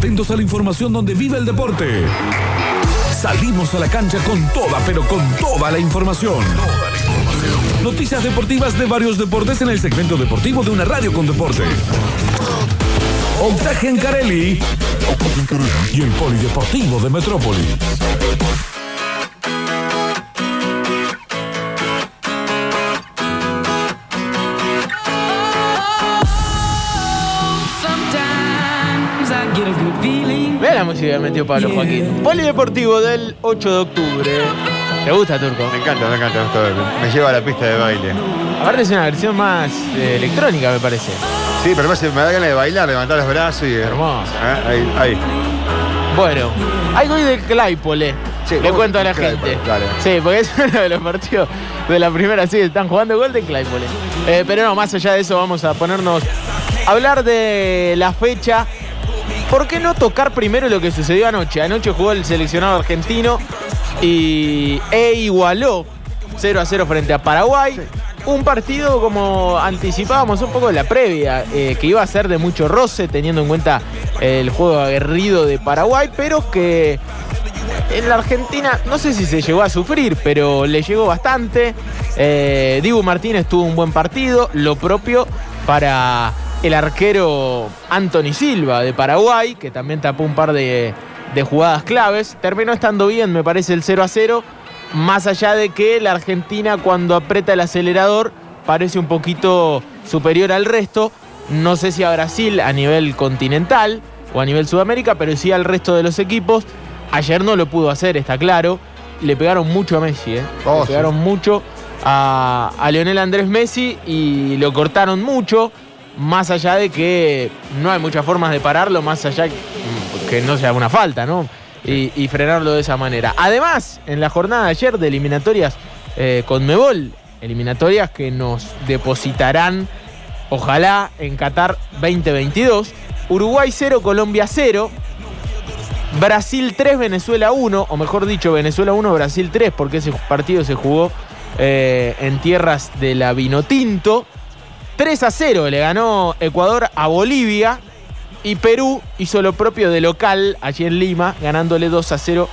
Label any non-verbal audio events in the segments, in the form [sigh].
Atentos a la información donde vive el deporte. Salimos a la cancha con toda, pero con toda la información. Noticias deportivas de varios deportes en el segmento deportivo de una radio con deporte. Octaje en Carelli y el Polideportivo de Metrópolis. Música que metió Pablo Joaquín. Polideportivo del 8 de octubre. ¿Te gusta, Turco? Me encanta, me encanta. esto, Me lleva a la pista de baile. Aparte es una versión más eh, electrónica, me parece. Sí, pero además me da ganas de bailar, levantar los brazos y. Hermoso. Ah, Ahí, ahí. Bueno, hay gol de Claypole. Sí, Le vamos cuento a la con Claypole, gente. dale. Sí, porque es [laughs] uno de los partidos de la primera sí, están jugando gol de Claypole. Eh, pero no, más allá de eso, vamos a ponernos a hablar de la fecha. ¿Por qué no tocar primero lo que sucedió anoche? Anoche jugó el seleccionado argentino y e igualó 0 a 0 frente a Paraguay. Un partido como anticipábamos un poco de la previa, eh, que iba a ser de mucho roce, teniendo en cuenta el juego aguerrido de Paraguay, pero que en la Argentina no sé si se llegó a sufrir, pero le llegó bastante. Eh, Dibu Martínez tuvo un buen partido, lo propio para el arquero Anthony Silva de Paraguay, que también tapó un par de, de jugadas claves. Terminó estando bien, me parece, el 0 a 0. Más allá de que la Argentina cuando aprieta el acelerador parece un poquito superior al resto. No sé si a Brasil a nivel continental o a nivel Sudamérica, pero sí al resto de los equipos. Ayer no lo pudo hacer, está claro. Le pegaron mucho a Messi, ¿eh? Oh, Le sí. pegaron mucho a, a Leonel Andrés Messi y lo cortaron mucho. Más allá de que no hay muchas formas de pararlo, más allá que no sea una falta, ¿no? Y, y frenarlo de esa manera. Además, en la jornada de ayer de eliminatorias eh, con Mebol, eliminatorias que nos depositarán, ojalá, en Qatar 2022. Uruguay 0, Colombia 0. Brasil 3, Venezuela 1, o mejor dicho, Venezuela 1, Brasil 3, porque ese partido se jugó eh, en tierras de la Vinotinto. 3 a 0 le ganó Ecuador a Bolivia y Perú hizo lo propio de local allí en Lima, ganándole 2 a 0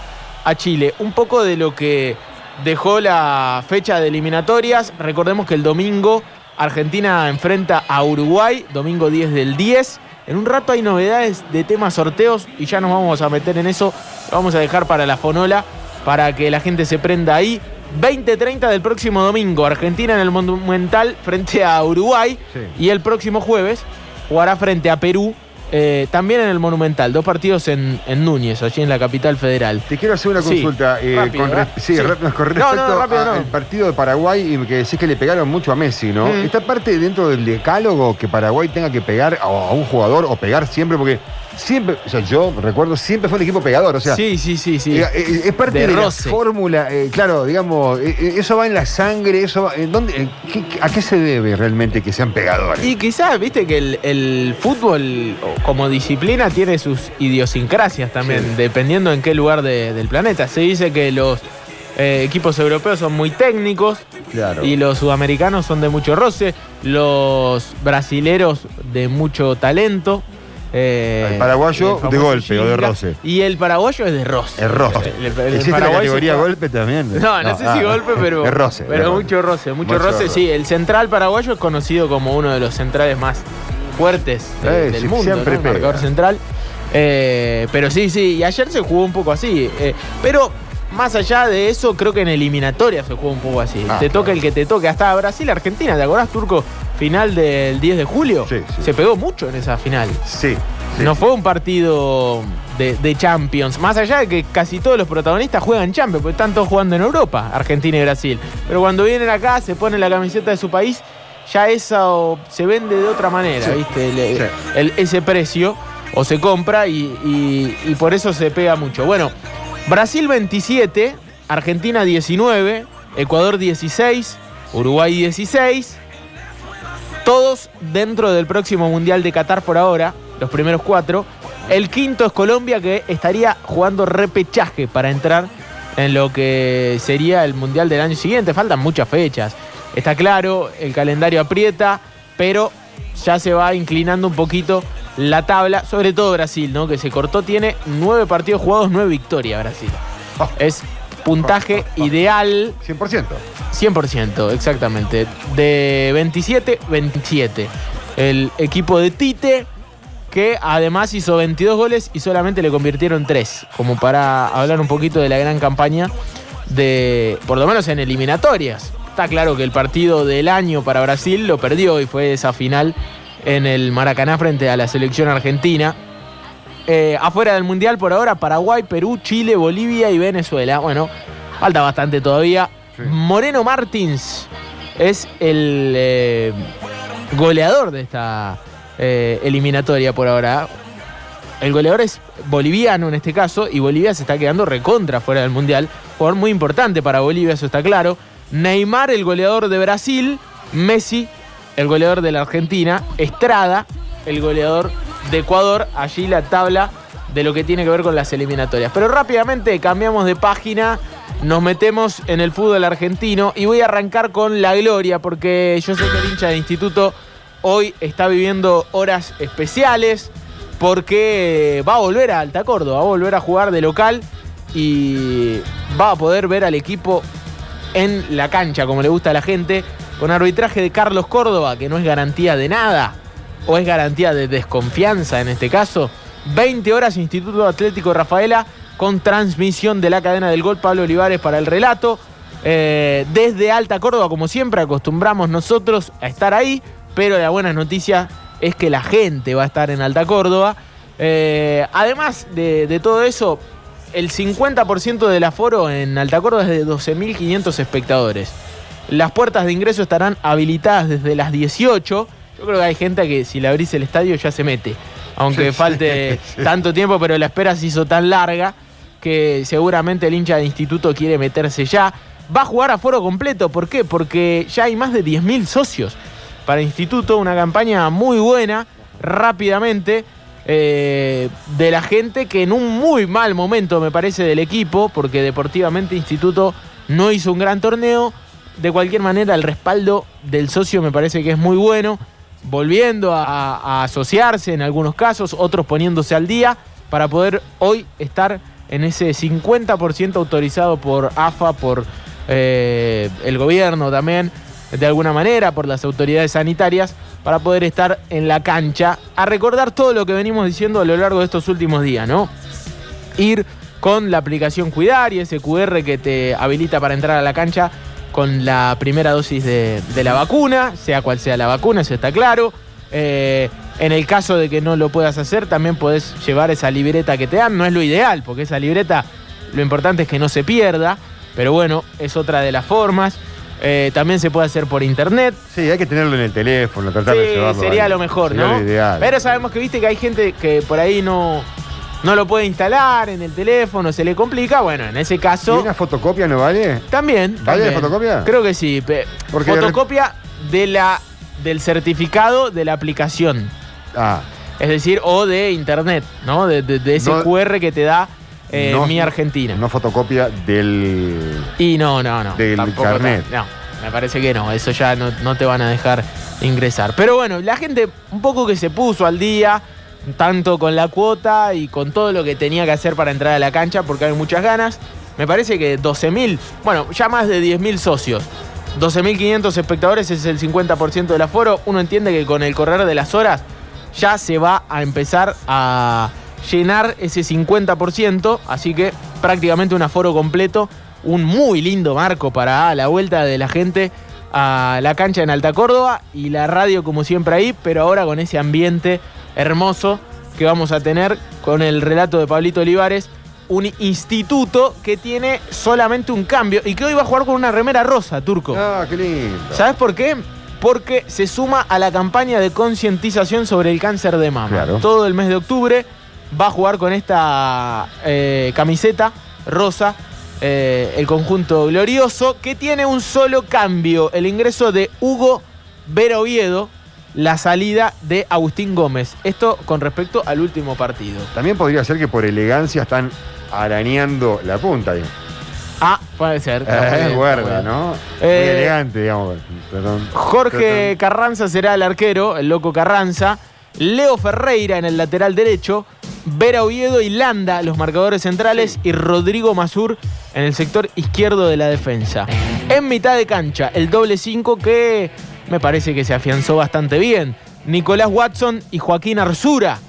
a Chile. Un poco de lo que dejó la fecha de eliminatorias. Recordemos que el domingo Argentina enfrenta a Uruguay, domingo 10 del 10. En un rato hay novedades de temas sorteos y ya nos vamos a meter en eso. Lo vamos a dejar para la fonola para que la gente se prenda ahí. 20-30 del próximo domingo, Argentina en el Monumental frente a Uruguay. Sí. Y el próximo jueves jugará frente a Perú, eh, también en el Monumental. Dos partidos en, en Núñez, allí en la capital federal. Te quiero hacer una Sí, consulta. eh, rápido, con, re- ¿verdad? sí, Sí. rápido, con respecto no, rápido, no. al partido de Paraguay y que decís que le pegaron mucho a Messi, ¿no? Mm. ¿Esta parte dentro del decálogo que Paraguay tenga que pegar a, a un jugador o pegar siempre? Porque siempre, o sea, yo recuerdo, siempre fue el equipo pegador. O sea, sí, sí, sí, sí. eh, eh, es parte De de, la fórmula, eh, claro, digamos, eso va en la sangre, eso va, ¿dónde, qué- ¿a qué se debe realmente que sean pegadores? Y quizás, viste, que el, el fútbol como disciplina tiene sus idiosincrasias también, Sí. dependiendo en qué lugar de- del planeta. Se dice que los eh, equipos europeos son muy técnicos Claro. y los sudamericanos son de mucho roce, los brasileros de mucho talento. Eh, El paraguayo el de golpe o de roce. Y el paraguayo es de roce. Es roce. El- el- ¿Existe la categoría golpe también? no, no, sé si ah, golpe, pero. Es roce. Pero es mucho roce, mucho, Mucho roce. roce. Sí, el central paraguayo es conocido como uno de los centrales más fuertes de- Eh, del mundo, siempre ¿no? El pega. marcador central. Eh, pero sí, sí, y ayer se jugó un poco así. eh, pero más allá de eso, creo que en eliminatoria se jugó un poco así. Ah, te toca claro. el que te toque. Hasta Brasil-Argentina, ¿te acordás, Turco? Final del 10 de julio. Sí, sí. Se pegó mucho en esa final. Sí. sí. No fue un partido de, de Champions. Más allá de que casi todos los protagonistas juegan Champions, porque están todos jugando en Europa, Argentina y Brasil. Pero cuando vienen acá, se ponen la camiseta de su país, ya eso se vende de otra manera. ¿viste? El- ese precio, o se compra y, y- y por eso se pega mucho. Bueno, Brasil 27, Argentina 19, Ecuador 16, Uruguay 16. Todos dentro del próximo Mundial de Qatar por ahora, los primeros cuatro. El quinto es Colombia, que estaría jugando repechaje para entrar en lo que sería el Mundial del año siguiente. Faltan muchas fechas. Está claro, el calendario aprieta, pero ya se va inclinando un poquito la tabla, sobre todo Brasil, ¿no? Que se cortó, tiene nueve partidos jugados, nueve victorias Brasil. Oh. Es puntaje ideal 100%. 100%, exactamente. De 27, 27. El equipo de Tite, que además hizo 22 goles y solamente le convirtieron 3. Como para hablar un poquito de la gran campaña de, por lo menos en eliminatorias. Está claro que el partido del año para Brasil lo perdió y fue esa final en el Maracaná frente a la selección argentina. Eh, afuera del Mundial por ahora, Paraguay, Perú, Chile, Bolivia y Venezuela. Bueno, falta bastante todavía. Sí. Moreno Martins es el eh, goleador de esta eh, eliminatoria por ahora. El goleador es boliviano en este caso y Bolivia se está quedando recontra fuera del Mundial. Jugador muy importante para Bolivia, eso está claro. Neymar, el goleador de Brasil. Messi, el goleador de la Argentina. Estrada, el goleador de Ecuador. Allí la tabla de lo que tiene que ver con las eliminatorias. Pero rápidamente cambiamos de página, nos metemos en el fútbol argentino y voy a arrancar con la gloria porque yo sé que el hincha de instituto hoy está viviendo horas especiales porque va a volver a Alta Córdoba, va a volver a jugar de local y va a poder ver al equipo en la cancha, como le gusta a la gente, con arbitraje de Carlos Córdoba, que no es garantía de nada, o es garantía de desconfianza en este caso. 20 horas Instituto Atlético Rafaela con transmisión de la cadena del gol Pablo Olivares para el relato. Eh, desde Alta Córdoba, como siempre, acostumbramos nosotros a estar ahí, pero la buena noticia es que la gente va a estar en Alta Córdoba. Eh, además de, de todo eso, el 50% del aforo en Alta Córdoba es de 12.500 espectadores. Las puertas de ingreso estarán habilitadas desde las 18. Yo creo que hay gente que si le abrís el estadio ya se mete. Aunque falte [laughs] tanto tiempo, pero la espera se hizo tan larga que seguramente el hincha de instituto quiere meterse ya. Va a jugar a foro completo. ¿Por qué? Porque ya hay más de 10.000 socios para instituto. Una campaña muy buena, rápidamente. eh, de la gente que en un muy mal momento me parece del equipo, porque deportivamente Instituto no hizo un gran torneo. De cualquier manera, el respaldo del socio me parece que es muy bueno, volviendo a, asociarse en algunos casos, otros poniéndose al día, para poder hoy estar en ese 50% autorizado por AFA, por eh, el gobierno también, de alguna manera, por las autoridades sanitarias, para poder estar en la cancha a recordar todo lo que venimos diciendo a lo largo de estos últimos días, ¿no? Ir con la aplicación Cuidar y ese QR que te habilita para entrar a la cancha con la primera dosis de, de la vacuna, sea cual sea la vacuna, eso está claro. Eh, en el caso de que no lo puedas hacer, también podés llevar esa libreta que te dan. No es lo ideal, porque esa libreta lo importante es que no se pierda, pero bueno, es otra de las formas. Eh, también se puede hacer por internet. Sí, hay que tenerlo en el teléfono, tratar Sí, de llevarlo. sería ahí. lo mejor, Sería ¿no? lo ideal. Pero sabemos que viste que hay gente que por ahí no, no lo puede instalar en el teléfono, se le complica. Bueno, en ese ¿Y caso. una fotocopia no vale? También. ¿Vale también. la fotocopia? Creo que sí. Porque fotocopia de la, del certificado de la aplicación. Ah, Es decir, o de internet, ¿no? De, de- de ese No- QR que te da eh, no- Mi Argentina. no fotocopia del. Y no, no, no. Del carnet. tan- No, me parece que no. Eso ya no, no te van a dejar ingresar. Pero bueno, la gente un poco que se puso al día, tanto con la cuota y con todo lo que tenía que hacer para entrar a la cancha, porque hay muchas ganas. Me parece que 12.000, bueno, ya más de 10.000 socios. 12.500 espectadores es el 50% del aforo. Uno entiende que con el correr de las horas ya se va a empezar a llenar ese 50%, así que prácticamente un aforo completo, un muy lindo marco para la vuelta de la gente a la cancha en Alta Córdoba y la radio como siempre ahí, pero ahora con ese ambiente hermoso que vamos a tener con el relato de Pablito Olivares, un instituto que tiene solamente un cambio y que hoy va a jugar con una remera rosa, Turco. Ah, qué lindo. ¿Sabes por qué? Porque se suma a la campaña de concientización sobre el cáncer de mama. Claro. Todo el mes de octubre va a jugar con esta eh, camiseta rosa eh, el conjunto glorioso que tiene un solo cambio, el ingreso de Hugo Vera Oviedo, la salida de Agustín Gómez. Esto con respecto al último partido. También podría ser que por elegancia están arañando la punta. ahí. Ah, puede ser. Eh, guarda, está muy. ¿no? Eh, Muy elegante, digamos. Perdón. Jorge Perdón. Carranza será el arquero, el loco Carranza. Leo Ferreira en el lateral derecho, Vera Oviedo y Landa, los marcadores centrales, y Rodrigo Mazur en el sector izquierdo de la defensa. En mitad de cancha, el doble 5 que me parece que se afianzó bastante bien. Nicolás Watson y Joaquín Arzura.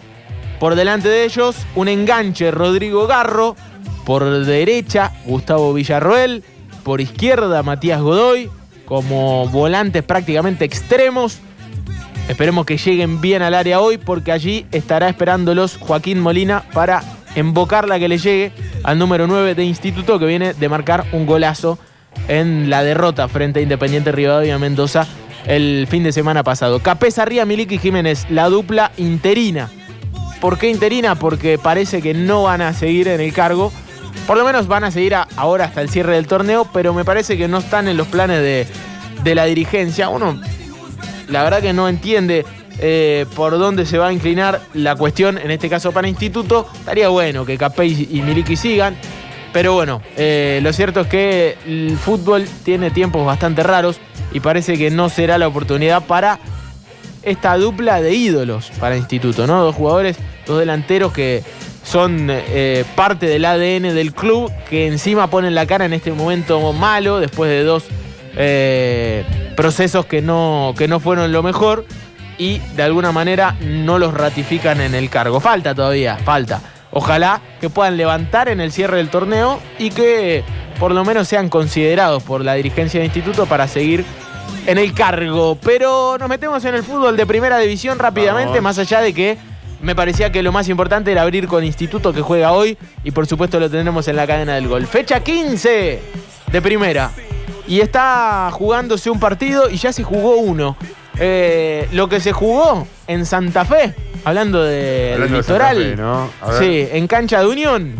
Por delante de ellos, un enganche, Rodrigo Garro. Por derecha, Gustavo Villarroel. Por izquierda, Matías Godoy. Como volantes prácticamente extremos. Esperemos que lleguen bien al área hoy porque allí estará esperándolos Joaquín Molina para embocar la que le llegue al número 9 de Instituto que viene de marcar un golazo en la derrota frente a Independiente Rivadavia Mendoza el fin de semana pasado. Capesa Ría, Miliki Jiménez, la dupla interina. ¿Por qué interina? Porque parece que no van a seguir en el cargo. Por lo menos van a seguir ahora hasta el cierre del torneo, pero me parece que no están en los planes de, de la dirigencia. Uno la verdad que no entiende eh, por dónde se va a inclinar la cuestión, en este caso para Instituto. Estaría bueno que Capey y Miliki sigan. Pero bueno, eh, lo cierto es que el fútbol tiene tiempos bastante raros y parece que no será la oportunidad para esta dupla de ídolos para Instituto, ¿no? Dos jugadores, dos delanteros que son eh, parte del ADN del club, que encima ponen la cara en este momento malo, después de dos procesos que no, que no fueron lo mejor y de alguna manera no los ratifican en el cargo. Falta todavía, falta. Ojalá que puedan levantar en el cierre del torneo y que por lo menos sean considerados por la dirigencia del instituto para seguir en el cargo. Pero nos metemos en el fútbol de primera división rápidamente, más allá de que me parecía que lo más importante era abrir con Instituto que juega hoy y por supuesto lo tendremos en la cadena del gol. Fecha 15 de primera y está jugándose un partido y ya se jugó uno. Eh, lo que se jugó en Santa Fe, hablando de litoral, sí, en cancha de Unión.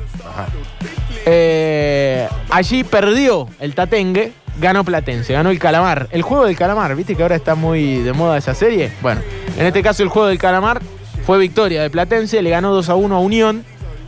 Eh, allí perdió el Tatengue, ganó Platense, ganó el Calamar. El juego del Calamar, viste que ahora está muy de moda esa serie. Bueno, en este caso el juego del Calamar fue victoria de Platense, le ganó 2 a 1 a Unión.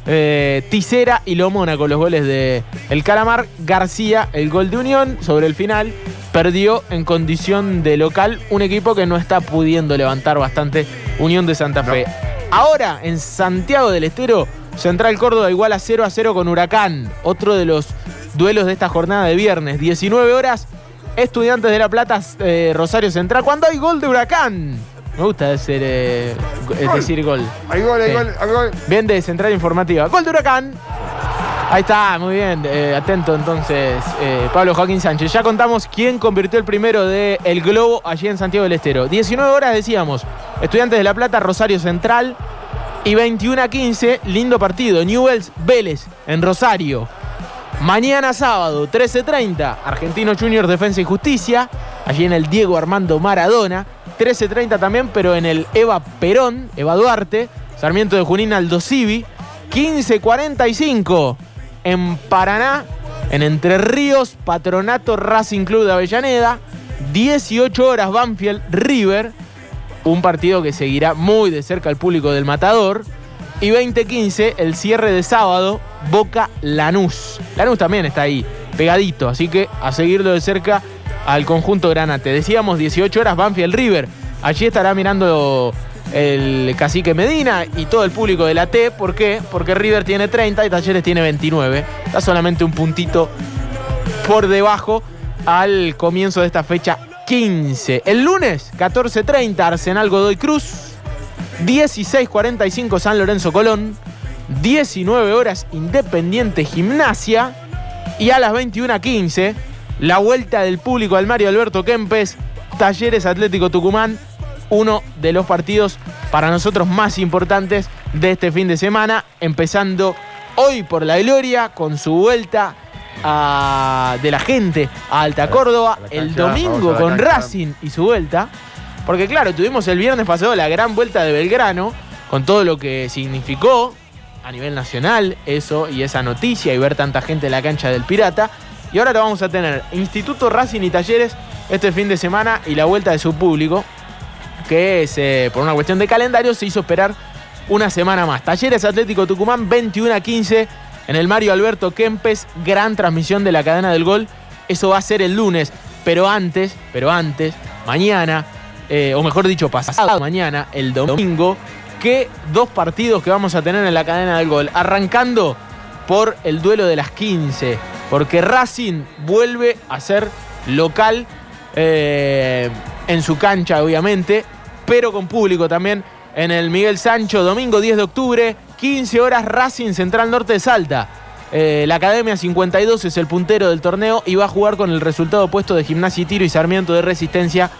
Eh, Ticera y Lomona con los goles de El Calamar. García, el gol de Unión sobre el final. Perdió en condición de local un equipo que no está pudiendo levantar bastante Unión de Santa Fe. Ahora en Santiago del Estero, Central Córdoba igual a 0 a 0 con Huracán. Otro de los duelos de esta jornada de viernes. 19 horas. Estudiantes de La Plata, eh, Rosario Central. Cuando hay gol de Huracán. Me gusta decir, eh, decir gol. Hay gol, hay gol, hay gol. Bien de Central Informativa. Gol de Huracán. Ahí está, muy bien. Eh, atento entonces, eh, Pablo Joaquín Sánchez. Ya contamos quién convirtió el primero de El Globo allí en Santiago del Estero. 19 horas decíamos. Estudiantes de La Plata, Rosario Central. Y 21 a 15, lindo partido. Newells Vélez en Rosario. Mañana sábado, 13.30, Argentino Junior Defensa y Justicia. Allí en el Diego Armando Maradona. 13.30 también, pero en el Eva Perón, Eva Duarte, Sarmiento de Junín Aldo Civi. 15.45 en Paraná, en Entre Ríos, Patronato Racing Club de Avellaneda. 18 horas Banfield River, un partido que seguirá muy de cerca al público del Matador. Y 20.15 el cierre de sábado, Boca Lanús. Lanús también está ahí, pegadito, así que a seguirlo de cerca al conjunto Granate. Decíamos 18 horas Banfield River. Allí estará mirando el cacique Medina y todo el público de la T. ¿Por qué? Porque River tiene 30 y Talleres tiene 29. Está solamente un puntito por debajo al comienzo de esta fecha 15. El lunes, 14.30, Arsenal Godoy Cruz. 16.45 San Lorenzo Colón. 19 horas Independiente Gimnasia. Y a las 21.15 la vuelta del público al Mario Alberto Kempes, Talleres Atlético Tucumán, uno de los partidos para nosotros más importantes de este fin de semana, empezando hoy por la Gloria con su vuelta de la gente a Alta Córdoba, el domingo con Racing y su vuelta, porque claro, tuvimos el viernes pasado la gran vuelta de Belgrano, con todo lo que significó a nivel nacional eso y esa noticia y ver tanta gente en la cancha del Pirata. Y ahora lo vamos a tener Instituto Racing y Talleres este fin de semana y la vuelta de su público, que es, eh, por una cuestión de calendario se hizo esperar una semana más. Talleres Atlético Tucumán 21 a 15 en el Mario Alberto Kempes, gran transmisión de la cadena del gol. Eso va a ser el lunes, pero antes, pero antes, mañana eh, o mejor dicho, pasado mañana, el domingo, que dos partidos que vamos a tener en la cadena del gol. Arrancando por el duelo de las 15, porque Racing vuelve a ser local eh, en su cancha, obviamente, pero con público también en el Miguel Sancho, domingo 10 de octubre, 15 horas, Racing Central Norte de Salta. Eh, la Academia 52 es el puntero del torneo y va a jugar con el resultado opuesto de Gimnasia y Tiro y Sarmiento de Resistencia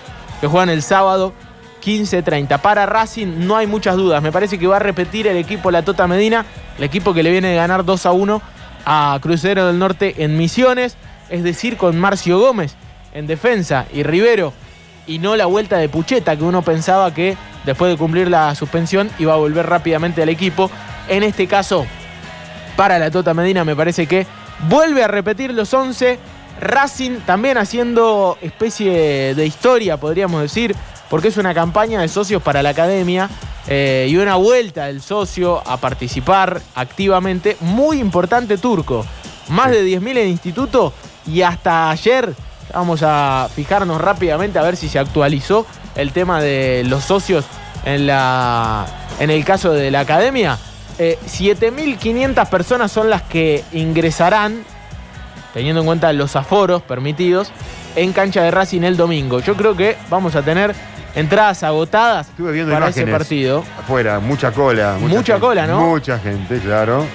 que juegan el sábado 15-30. Para Racing no hay muchas dudas. Me parece que va a repetir el equipo La Tota Medina, el equipo que le viene de ganar 2 a 1 a Crucero del Norte en Misiones, es decir, con Marcio Gómez en defensa y Rivero y no la vuelta de Pucheta que uno pensaba que después de cumplir la suspensión iba a volver rápidamente al equipo. En este caso, para la Tota Medina me parece que vuelve a repetir los 11. Racing también haciendo especie de historia, podríamos decir, porque es una campaña de socios para la academia eh, y una vuelta del socio a participar activamente. Muy importante Turco. Más de 10.000 en instituto y hasta ayer, vamos a fijarnos rápidamente a ver si se actualizó el tema de los socios en, la, en el caso de la academia. 7.500 eh, personas son las que ingresarán, teniendo en cuenta los aforos permitidos, en cancha de Racing el domingo. Yo creo que vamos a tener entradas agotadas para ese partido. Afuera, mucha cola. Mucha, cola, ¿no? Mucha gente, claro.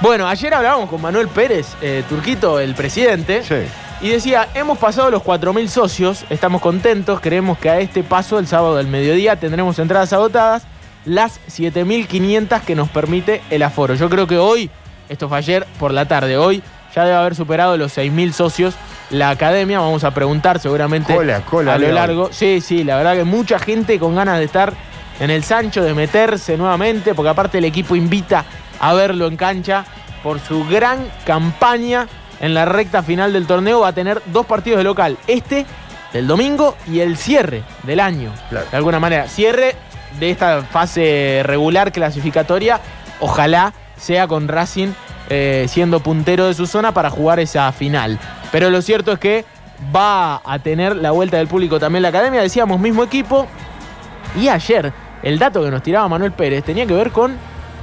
Bueno, ayer hablábamos con Manuel Pérez, eh, Turquito, el presidente. Sí. Y decía, hemos pasado los 4.000 socios, estamos contentos, creemos que a este paso, el sábado del mediodía, tendremos entradas agotadas las 7.500 que nos permite el aforo. Yo creo que hoy, esto fue ayer por la tarde, hoy ya debe haber superado los 6.000 socios la academia. Vamos a preguntar seguramente a lo largo. Sí, sí, la verdad que mucha gente con ganas de estar en el Sancho, de meterse nuevamente, porque aparte el equipo invita a verlo en cancha por su gran campaña en la recta final del torneo. Va a tener dos partidos de local. Este del domingo y el cierre del año. De alguna manera. Cierre de esta fase regular clasificatoria, ojalá sea con Racing eh, siendo puntero de su zona para jugar esa final. Pero lo cierto es que va a tener la vuelta del público también la academia, decíamos mismo equipo. Y ayer el dato que nos tiraba Manuel Pérez tenía que ver con,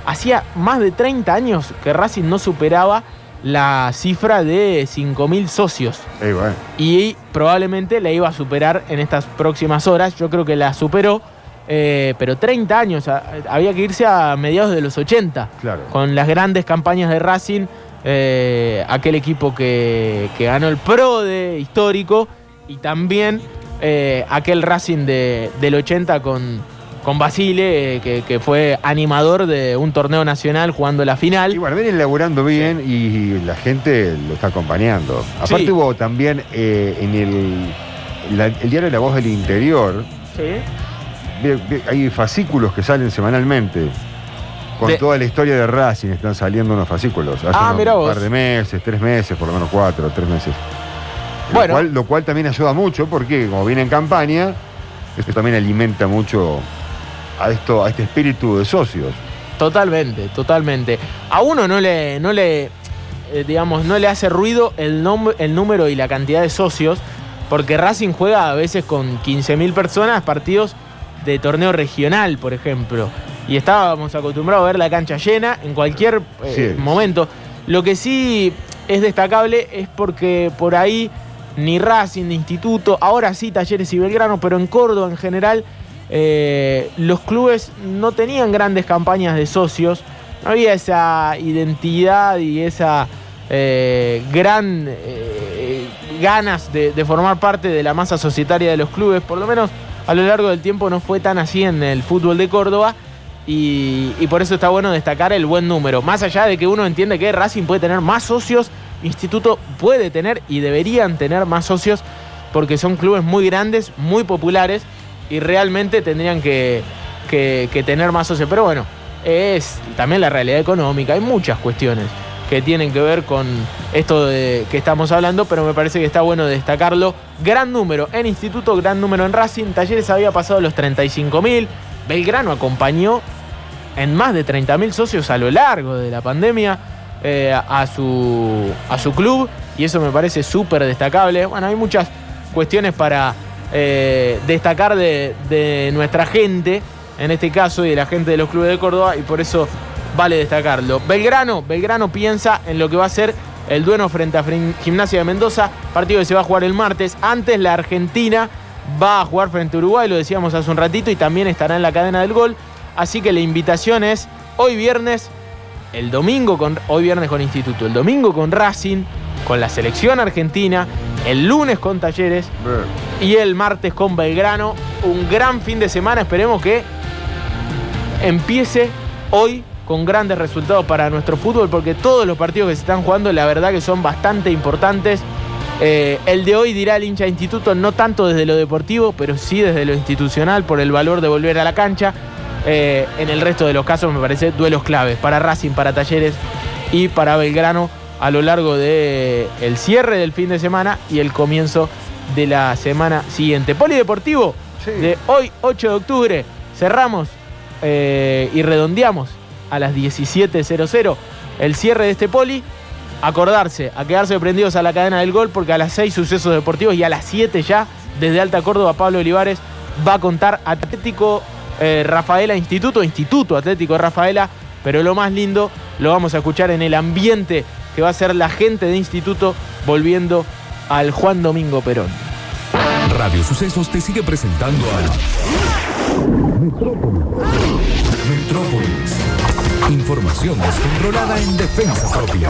hacía más de 30 años que Racing no superaba la cifra de 5.000 socios. Y probablemente la iba a superar en estas próximas horas. Yo creo que la superó eh, pero 30 años, había que irse a mediados de los 80, con las grandes campañas de Racing, eh, aquel equipo que, ganó el Pro de histórico y también eh, aquel Racing del 80 con, con Basile, que, fue animador de un torneo nacional jugando la final. Y bueno, vienen laburando bien y la gente lo está acompañando. Aparte hubo también en el, el diario La Voz del Interior. Sí hay fascículos que salen semanalmente. Con toda la historia de Racing están saliendo unos fascículos. Hace ah, mira un par de meses, tres meses, por lo menos cuatro, tres meses. Bueno. Lo cual, lo cual también ayuda mucho porque como viene en campaña, esto también alimenta mucho a esto, a este espíritu de socios. Totalmente, totalmente. A uno no le, no le, eh, digamos, no le hace ruido el, el número y la cantidad de socios, porque Racing juega a veces con 15.000 personas partidos de torneo regional, por ejemplo. Y estábamos acostumbrados a ver la cancha llena en cualquier eh, momento. Lo que sí es destacable es porque por ahí ni Racing, ni Instituto, ahora sí Talleres y Belgrano, pero en Córdoba en general eh, los clubes no tenían grandes campañas de socios, no había esa identidad y esa eh, gran ganas de, de formar parte de la masa societaria de los clubes, por lo menos a lo largo del tiempo no fue tan así en el fútbol de Córdoba. Y, por eso está bueno destacar el buen número. Más allá de que uno entiende que Racing puede tener más socios, Instituto puede tener y deberían tener más socios porque son clubes muy grandes, muy populares y realmente tendrían que, que tener más socios. Pero bueno, es también la realidad económica, hay muchas cuestiones que tienen que ver con esto de que estamos hablando, pero me parece que está bueno destacarlo. Gran número en Instituto, gran número en Racing. Talleres había pasado los 35.000. Belgrano acompañó en más de 30.000 socios a lo largo de la pandemia eh, a, su, a su club y eso me parece súper destacable. Bueno, hay muchas cuestiones para, eh, destacar de, nuestra gente, en este caso, y de la gente de los clubes de Córdoba, y por eso vale destacarlo. Belgrano, Belgrano piensa en lo que va a ser el duelo frente a Gimnasia de Mendoza, partido que se va a jugar el martes. Antes la Argentina va a jugar frente a Uruguay, lo decíamos hace un ratito, y también estará en la cadena del gol. Así que la invitación es hoy viernes, el domingo con hoy viernes con Instituto, el domingo con Racing, con la selección argentina, el lunes con Talleres y el martes con Belgrano. Un gran fin de semana, esperemos que empiece hoy con grandes resultados para nuestro fútbol, porque todos los partidos que se están jugando, la verdad que son bastante importantes. Eh, el de hoy dirá el hincha instituto, no tanto desde lo deportivo, pero sí desde lo institucional, por el valor de volver a la cancha. Eh, en el resto de los casos me parece duelos claves para Racing, para Talleres y para Belgrano a lo largo del el cierre del fin de semana y el comienzo de la semana siguiente. Polideportivo, de hoy 8 de octubre, cerramos eh, y redondeamos a las 17.00 el cierre de este poli. Acordarse, a quedarse prendidos a la cadena del gol porque a las 6 sucesos deportivos y a las 7 ya, desde Alta Córdoba, Pablo Olivares va a contar Atlético eh, Rafaela Instituto, Instituto Atlético Rafaela, pero lo más lindo lo vamos a escuchar en el ambiente que va a ser la gente de Instituto volviendo al Juan Domingo Perón. Radio Sucesos te sigue presentando a Metrópolis. Metrópolis. Información descontrolada en defensa propia.